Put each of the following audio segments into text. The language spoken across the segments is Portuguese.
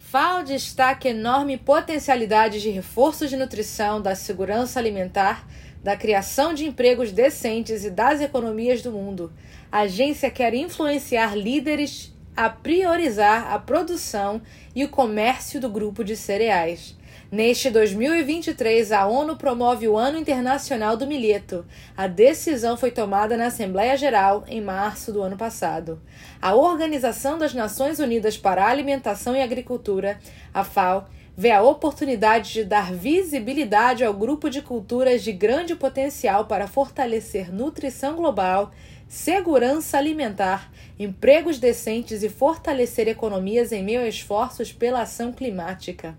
FAO destaca enorme potencialidade de reforço de nutrição, da segurança alimentar, da criação de empregos decentes e das economias do mundo. A agência quer influenciar líderes a priorizar a produção e o comércio do grupo de cereais. Neste 2023, a ONU promove o Ano Internacional do Milheto. A decisão foi tomada na Assembleia Geral em março do ano passado. A Organização das Nações Unidas para a Alimentação e Agricultura, a FAO, vê a oportunidade de dar visibilidade ao grupo de culturas de grande potencial para fortalecer nutrição global, segurança alimentar, empregos decentes e fortalecer economias em meio a esforços pela ação climática.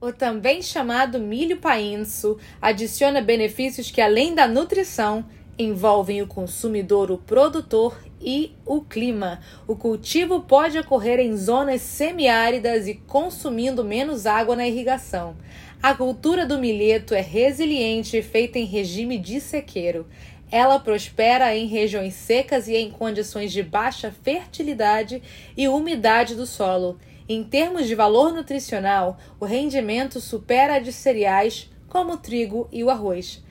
O também chamado milho painço adiciona benefícios que, além da nutrição, envolvem o consumidor, o produtor e o clima. O cultivo pode ocorrer em zonas semiáridas e consumindo menos água na irrigação. A cultura do milheto é resiliente e feita em regime de sequeiro. Ela prospera em regiões secas e em condições de baixa fertilidade e umidade do solo. Em termos de valor nutricional, o rendimento supera a de cereais como o trigo e o arroz.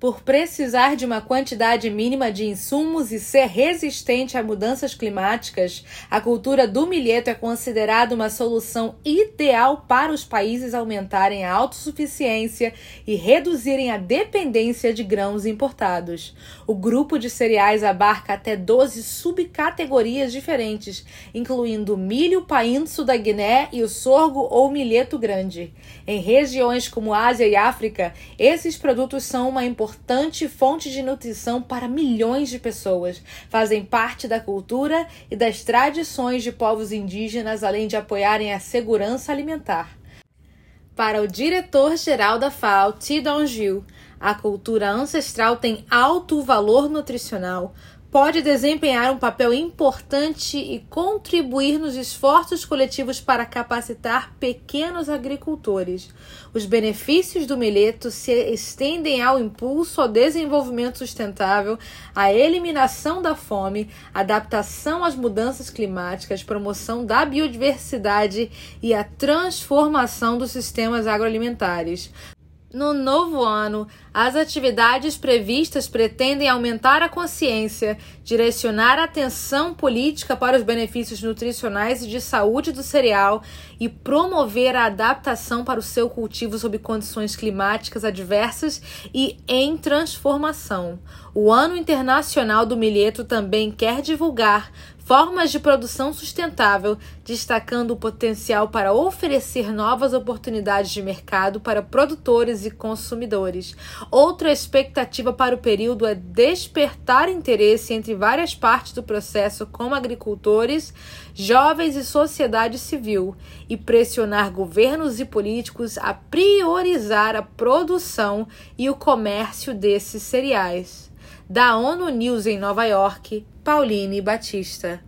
Por precisar de uma quantidade mínima de insumos e ser resistente a mudanças climáticas, a cultura do milheto é considerada uma solução ideal para os países aumentarem a autossuficiência e reduzirem a dependência de grãos importados. O grupo de cereais abarca até 12 subcategorias diferentes, incluindo o milho painço da Guiné e o sorgo ou milheto grande. Em regiões como Ásia e África, esses produtos são uma importante importante fonte de nutrição para milhões de pessoas. Fazem parte da cultura e das tradições de povos indígenas, além de apoiarem a segurança alimentar. Para o diretor-geral da FAO, Tidon Gil, a cultura ancestral tem alto valor nutricional, pode desempenhar um papel importante e contribuir nos esforços coletivos para capacitar pequenos agricultores. Os benefícios do milheto se estendem ao impulso ao desenvolvimento sustentável, à eliminação da fome, adaptação às mudanças climáticas, promoção da biodiversidade e a transformação dos sistemas agroalimentares. No novo ano, as atividades previstas pretendem aumentar a consciência, direcionar a atenção política para os benefícios nutricionais e de saúde do cereal e promover a adaptação para o seu cultivo sob condições climáticas adversas e em transformação. O Ano Internacional do Milheto também quer divulgar formas de produção sustentável, destacando o potencial para oferecer novas oportunidades de mercado para produtores e consumidores. Outra expectativa para o período é despertar interesse entre várias partes do processo, como agricultores, jovens e sociedade civil, e pressionar governos e políticos a priorizar a produção e o comércio desses cereais. Da ONU News em Nova York, Pauline Batista.